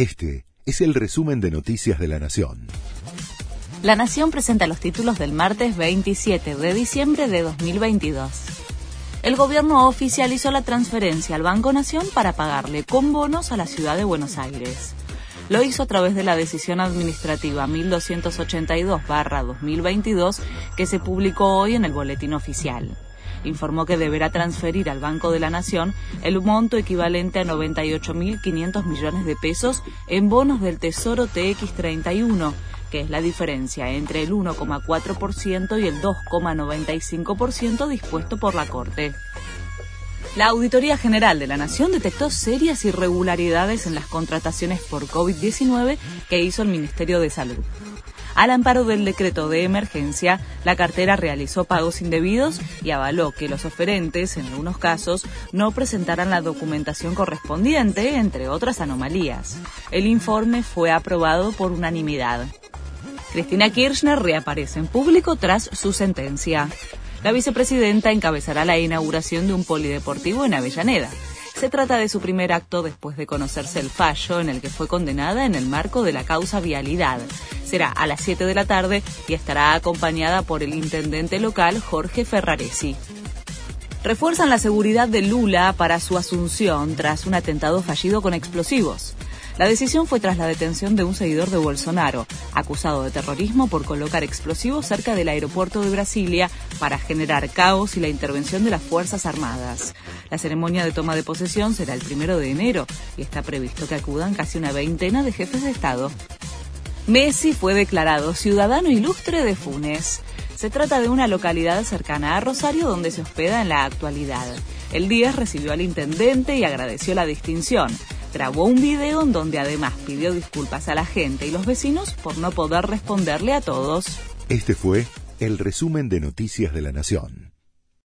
Este es el resumen de Noticias de la Nación. La Nación presenta los títulos del martes 27 de diciembre de 2022. El gobierno oficializó la transferencia al Banco Nación para pagarle con bonos a la ciudad de Buenos Aires. Lo hizo a través de la decisión administrativa 1282-2022 que se publicó hoy en el Boletín Oficial informó que deberá transferir al Banco de la Nación el monto equivalente a 98.500 millones de pesos en bonos del Tesoro TX31, que es la diferencia entre el 1,4% y el 2,95% dispuesto por la Corte. La Auditoría General de la Nación detectó serias irregularidades en las contrataciones por COVID-19 que hizo el Ministerio de Salud. Al amparo del decreto de emergencia, la cartera realizó pagos indebidos y avaló que los oferentes, en algunos casos, no presentaran la documentación correspondiente, entre otras anomalías. El informe fue aprobado por unanimidad. Cristina Kirchner reaparece en público tras su sentencia. La vicepresidenta encabezará la inauguración de un polideportivo en Avellaneda. Se trata de su primer acto después de conocerse el fallo en el que fue condenada en el marco de la causa vialidad. Será a las 7 de la tarde y estará acompañada por el intendente local Jorge Ferraresi. Refuerzan la seguridad de Lula para su asunción tras un atentado fallido con explosivos. La decisión fue tras la detención de un seguidor de Bolsonaro, acusado de terrorismo por colocar explosivos cerca del aeropuerto de Brasilia para generar caos y la intervención de las Fuerzas Armadas. La ceremonia de toma de posesión será el primero de enero y está previsto que acudan casi una veintena de jefes de Estado. Messi fue declarado ciudadano ilustre de Funes. Se trata de una localidad cercana a Rosario donde se hospeda en la actualidad. El 10 recibió al intendente y agradeció la distinción grabó un video en donde además pidió disculpas a la gente y los vecinos por no poder responderle a todos. Este fue el resumen de Noticias de la Nación.